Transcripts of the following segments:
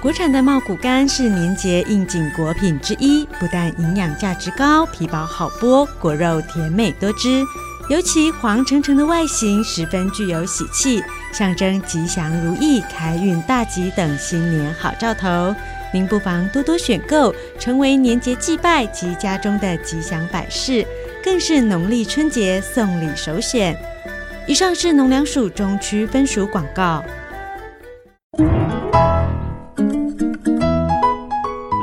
国产的茂谷柑是年节应景果品之一，不但营养价值高，皮薄好剥，果肉甜美多汁，尤其黄澄澄的外形十分具有喜气，象征吉祥如意、开运大吉等新年好兆头。您不妨多多选购，成为年节祭拜及家中的吉祥摆饰，更是农历春节送礼首选。以上是农粮署中区分署广告。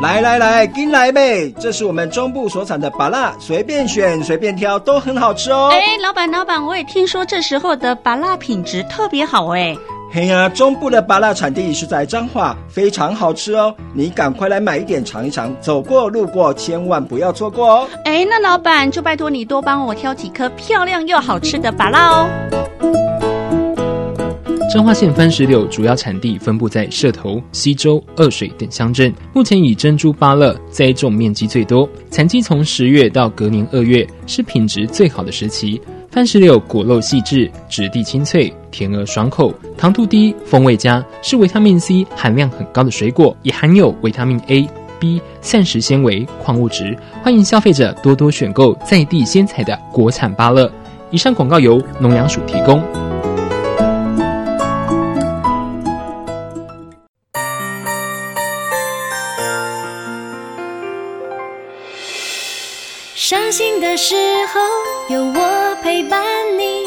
来来来，跟来呗！这是我们中部所产的芭辣，随便选随便挑，都很好吃哦。哎，老板老板，我也听说这时候的芭辣品质特别好哎。嘿呀，中部的芭辣产地是在彰化，非常好吃哦。你赶快来买一点尝一尝，走过路过千万不要错过哦。哎，那老板就拜托你多帮我挑几颗漂亮又好吃的芭辣哦。彰化县番石榴主要产地分布在社头、溪州、二水等乡镇，目前以珍珠芭乐栽种面积最多，产季从十月到隔年二月是品质最好的时期。番石榴果肉细致，质地清脆，甜而爽口，糖度低，风味佳，是维他命 C 含量很高的水果，也含有维他命 A、B、膳食纤维、矿物质。欢迎消费者多多选购在地鲜采的国产芭乐。以上广告由农粮署提供。伤心的时候有我陪伴你，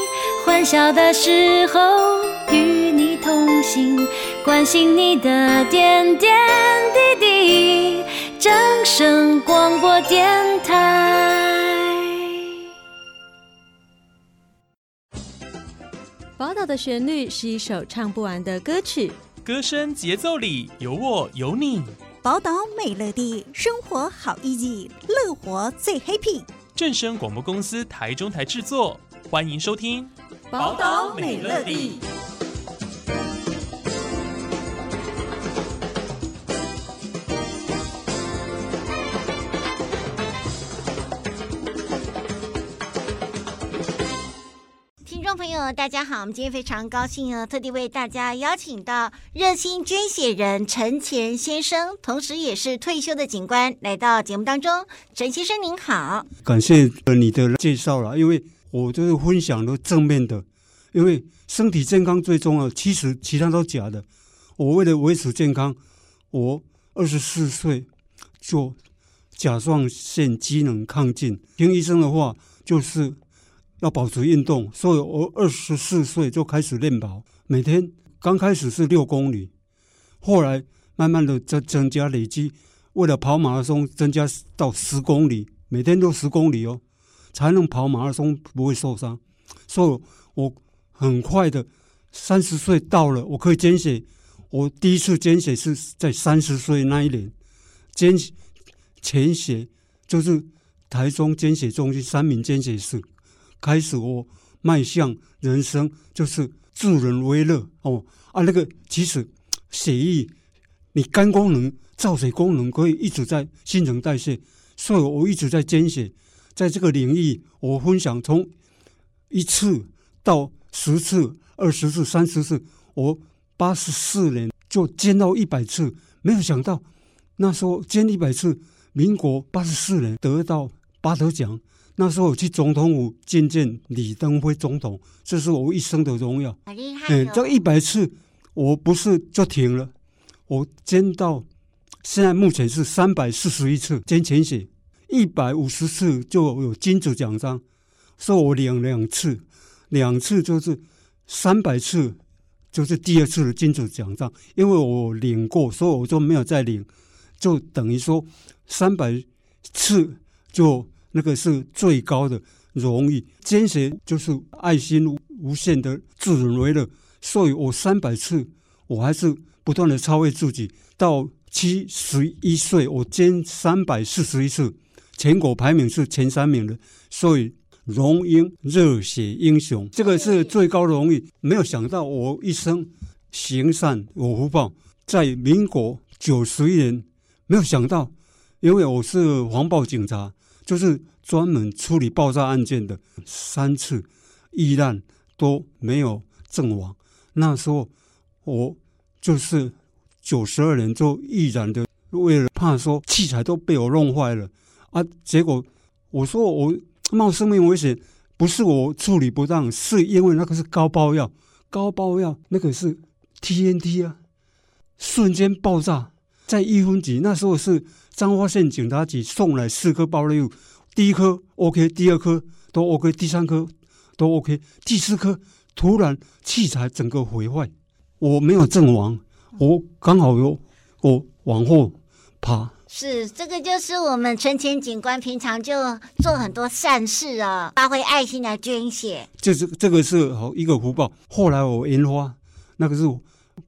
欢笑的时候与你同行，关心你的点点滴滴。正声广播电台。宝岛的旋律是一首唱不完的歌曲，歌声节奏里有我有你。宝岛美乐蒂，生活好 easy，乐活最 happy。正声广播公司台中台制作，欢迎收听《宝岛美乐地》。大家好！我们今天非常高兴啊，特地为大家邀请到热心捐血人陈前先生，同时也是退休的警官，来到节目当中。陈先生您好，感谢你的介绍了，因为我就是分享的正面的，因为身体健康最重要，其实其他都假的。我为了维持健康，我二十四岁就甲状腺机能亢进，听医生的话就是。要保持运动，所以我二十四岁就开始练跑，每天刚开始是六公里，后来慢慢的增增加累积，为了跑马拉松增加到十公里，每天都十公里哦，才能跑马拉松不会受伤。所以我很快的三十岁到了，我可以捐血。我第一次捐血是在三十岁那一年，捐全血就是台中捐血中心三名捐血室。开始我迈向人生，就是助人为乐哦啊！那个其实血液，你肝功能、造血功能可以一直在新陈代谢，所以我一直在捐血。在这个领域，我分享从一次到十次、二十次、三十次，我八十四年就捐到一百次，没有想到那时候捐一百次，民国八十四年得到八德奖。那时候我去总统府见见李登辉总统，这是我一生的荣耀。好厉害、哦！嗯，这一百次我不是就停了，我捐到现在目前是三百四十一次捐全血，一百五十次就有金主奖章，所以我领两次，两次就是三百次就是第二次的金主奖章，因为我领过，所以我就没有再领，就等于说三百次就。那个是最高的荣誉，捐血就是爱心无限的助人为乐，所以我三百次，我还是不断的超越自己。到七十一岁，我捐三百四十一次，全国排名是前三名的，所以荣膺热血英雄，这个是最高荣誉。没有想到我一生行善有福报，在民国九十一年，没有想到，因为我是黄埔警察。就是专门处理爆炸案件的，三次遇难都没有阵亡。那时候我就是九十二年就毅然的，为了怕说器材都被我弄坏了啊，结果我说我冒生命危险，不是我处理不当，是因为那个是高爆药，高爆药那个是 TNT 啊，瞬间爆炸，在一分级，那时候是彰化县警察局送来四颗爆裂物，第一颗 OK，第二颗都 OK，第三颗都 OK，第四颗突然器材整个毁坏，我没有阵亡，我刚好有我往后爬。是，这个就是我们陈前警官平常就做很多善事啊，发挥爱心来捐血。这是这个是好一个福报。后来我研发那个是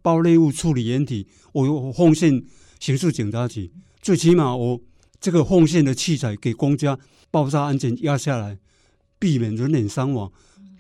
爆裂物处理掩体，我有奉献刑事警察局，最起码我这个奉献的器材给公家爆炸安全压下来，避免人员伤亡。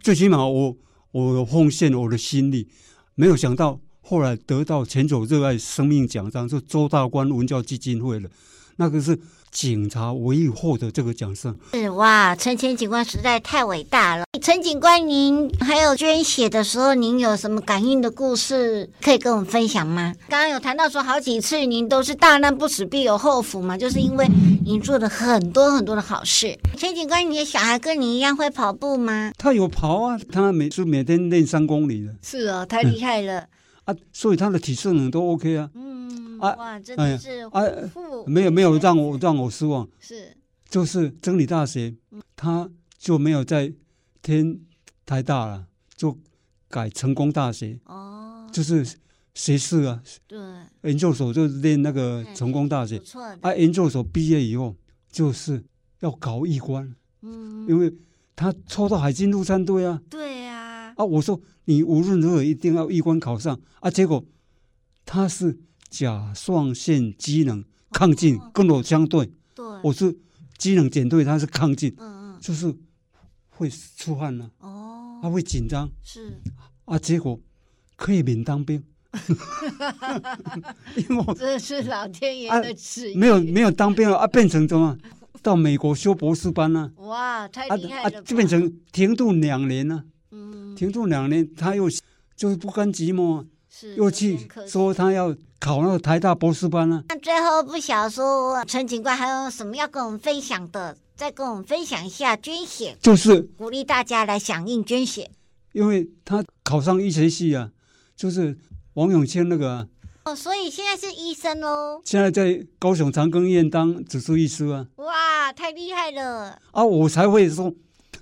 最起码我我奉献我的心力，没有想到。后来得到前走热爱生命奖章，是周大观文教基金会的，那个是警察唯一获得这个奖项。是哇，陈前警官实在太伟大了。陈警官，您还有捐血的时候，您有什么感应的故事可以跟我们分享吗？刚刚有谈到说好几次您都是大难不死必有后福嘛，就是因为您做了很多很多的好事。陈警官，你的小孩跟你一样会跑步吗？他有跑啊，他每次每天练三公里的。是哦，太厉害了。嗯啊，所以他的体适能都 OK 啊。嗯，啊，哇，真的是啊，没有没有让我让我失望。是，就是真理大学，他就没有在天台大了，就改成功大学。哦，就是学士啊。对。研究所就念那个成功大学。不错。啊，研究所毕业以后就是要考医官。嗯。因为他抽到海军陆战队啊。对呀。啊，我说。你无论如何一定要医官考上啊！结果他是甲状腺机能亢进，跟我相对。对，我是机能减退，他是亢进。嗯嗯，就是会出汗了。哦，他会紧张。是啊，结果可以免当兵。因为我这是老天爷的旨意。没有没有当兵了啊，变成什么？到美国修博士班呢？哇，太厉害了！啊，就变成停顿两年了。停住两年，他又就是不甘寂寞，是又去说他要考那个台大博士班啊。那最后不晓得说陈警官还有什么要跟我们分享的？再跟我们分享一下捐血，就是鼓励大家来响应捐血。因为他考上医学系啊，就是王永庆那个、啊、哦，所以现在是医生喽。现在在高雄长庚医院当主治医师啊。哇，太厉害了！啊，我才会说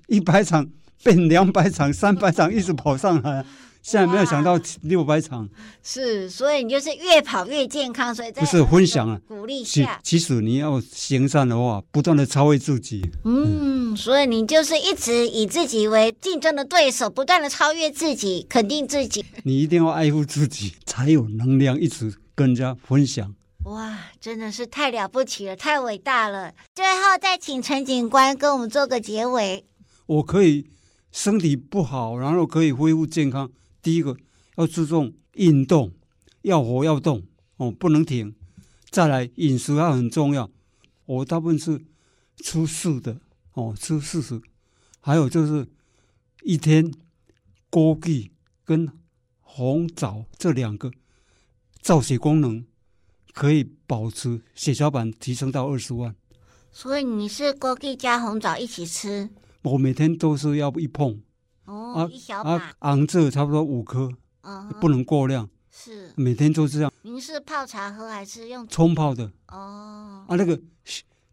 一百场。变两百场、三百场，一直跑上来。现在没有想到六百场，是，所以你就是越跑越健康。所以在不是分享啊，鼓励下。其实你要行善的话，不断的超越自己。嗯，所以你就是一直以自己为竞争的对手，不断的超越自己，肯定自己。你一定要爱护自己，才有能量一直跟人家分享。哇，真的是太了不起了，太伟大了。最后再请陈警官跟我们做个结尾。我可以。身体不好，然后可以恢复健康。第一个要注重运动，要活要动哦，不能停。再来饮食要很重要，我大部分是吃素的哦，吃素食。还有就是一天枸杞跟红枣这两个造血功能可以保持血小板提升到二十万。所以你是枸杞加红枣一起吃？我每天都是要一碰，哦，啊、一小把，啊，昂这差不多五颗，嗯，不能过量，是，每天都这样。您是泡茶喝还是用冲泡的？哦，啊，那个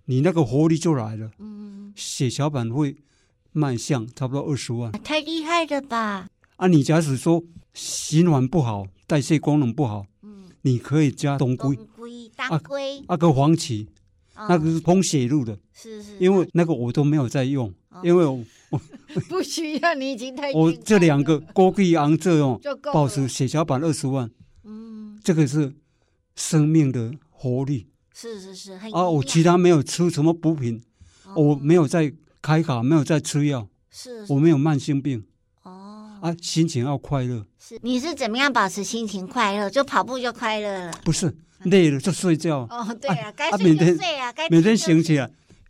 你那个活力就来了，嗯，血小板会迈向差不多二十万，太厉害了吧？啊，你假使说循环不好，代谢功能不好，嗯，你可以加冬龟，当归，当归，啊，个黄芪。那个是通血路的，是是，因为那个我都没有在用，因为我我 不需要，你已经太我这两个枸杞昂这用，保持血小板二十万，嗯，这个是生命的活力，是是是，啊，我其他没有吃什么补品，我没有在开卡，没有在吃药，是，我没有慢性病，哦，啊，心情要快乐，是，你是怎么样保持心情快乐？就跑步就快乐了？不是。累了就睡觉。哦，对啊，该睡就睡啊，该每天醒起来，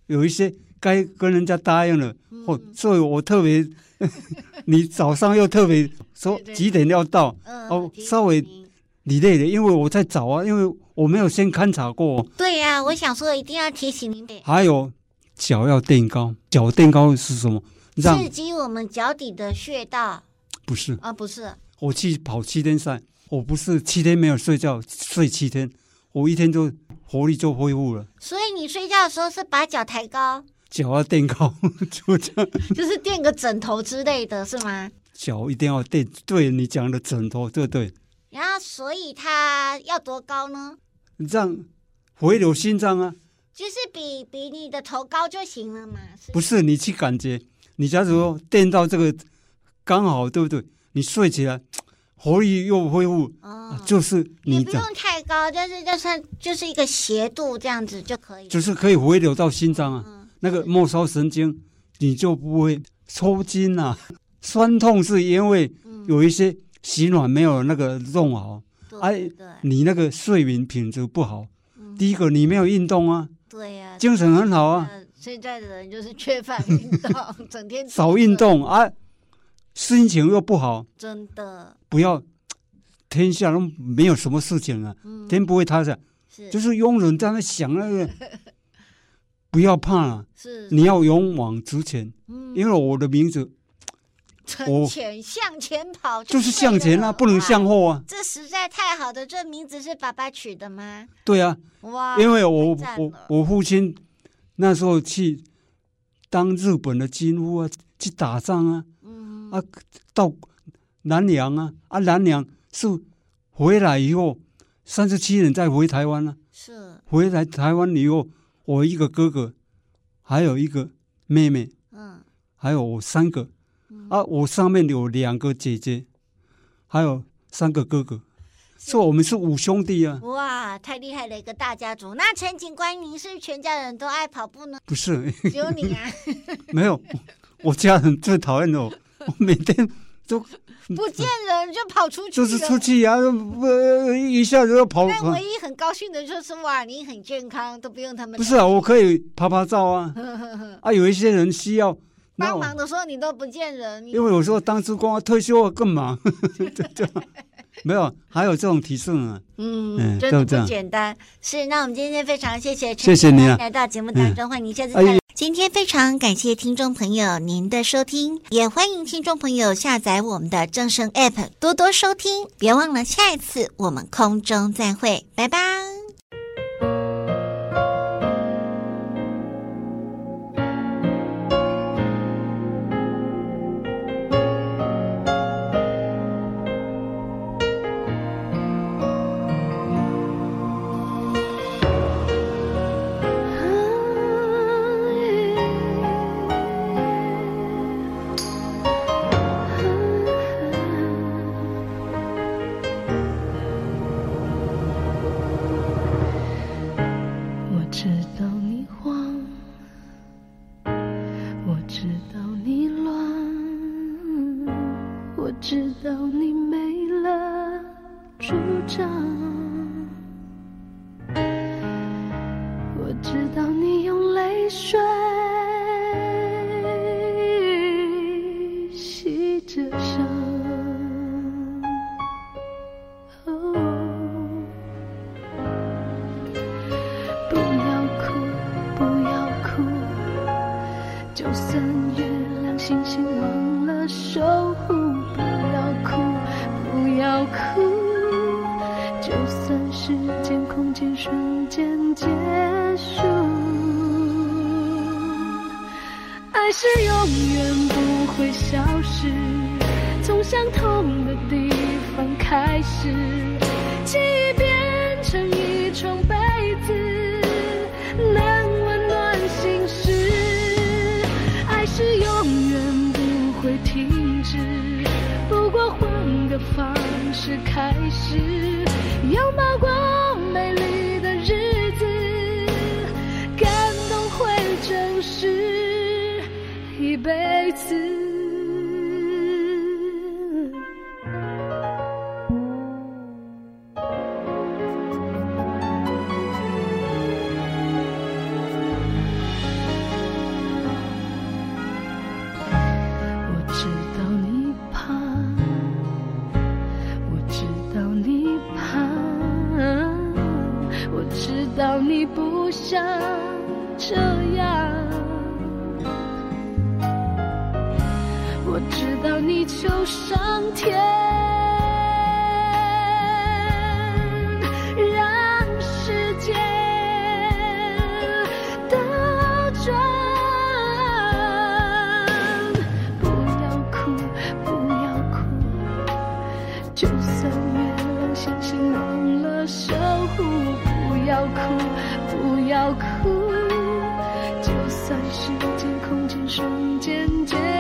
有一些该跟人家答应了，哦，所以我特别，你早上又特别说几点要到，哦，稍微你累了，因为我在找啊，因为我没有先勘察过。对呀、啊，我想说一定要提醒您。还有脚要垫高，脚垫高是什么？刺激我们脚底的穴道。不是啊，不是。我去跑七天赛，我不是七天没有睡觉，睡七天，我一天就活力就恢复了。所以你睡觉的时候是把脚抬高，脚要垫高，就这样，就是垫个枕头之类的是吗？脚一定要垫，对你讲的枕头，对对。然后，所以它要多高呢？你这样回流心脏啊，就是比比你的头高就行了嘛。是不是？你去感觉，你假如说垫到这个刚好，对不对？你睡起来活力又恢复，就是你不用太高，就是就算就是一个斜度这样子就可以，就是可以回流到心脏啊。嗯，那个末梢神经你就不会抽筋啊，酸痛是因为有一些。洗暖没有那个弄好，哎，你那个睡眠品质不好。嗯、第一个，你没有运动啊，对呀、啊，精神很好啊。现在的人就是缺乏运动，整天 少运动啊，心情又不好。真的，不要天下都没有什么事情啊，嗯、天不会塌下，是。就是庸人在那想那个，不要怕了、啊，是你要勇往直前，嗯、因为我的名字。我前向前跑就，就是向前啊，不能向后啊。这实在太好的，这名字是爸爸取的吗？对啊，哇！因为我我我父亲那时候去当日本的军夫啊，去打仗啊，嗯啊，到南洋啊，啊南洋是回来以后三十七年再回台湾啊，是回来台湾以后，我一个哥哥，还有一个妹妹，嗯，还有我三个。啊，我上面有两个姐姐，还有三个哥哥，说我们是五兄弟啊！哇，太厉害了，一个大家族。那陈警官，您是全家人都爱跑步呢？不是，只有你啊？没有，我家人最讨厌我，我每天都不见人就跑出去，就是出去呀、啊，不一下子要跑。但唯一很高兴的就是哇，你很健康，都不用他们。不是啊，我可以拍拍照啊。啊，有一些人需要。帮忙的时候你都不见人，因为有时候当职工退休更忙，没有，还有这种提示呢。嗯，真的不简单。是，那我们今天非常谢谢陈谢谢你、啊、来到节目当中，欢迎您下次再来。今天非常感谢听众朋友您的收听，也欢迎听众朋友下载我们的正声 App 多多收听，别忘了下一次我们空中再会，拜拜。值得。是永远不会消失从相同的地方开始记忆变成一床被子能温暖心事爱是永远不会停止。不过换个方式开始拥抱过像这样我知道你求上天让世界倒转不要哭不要哭就算月亮星星忘了守护不要哭不要哭，就算时间、空间瞬间。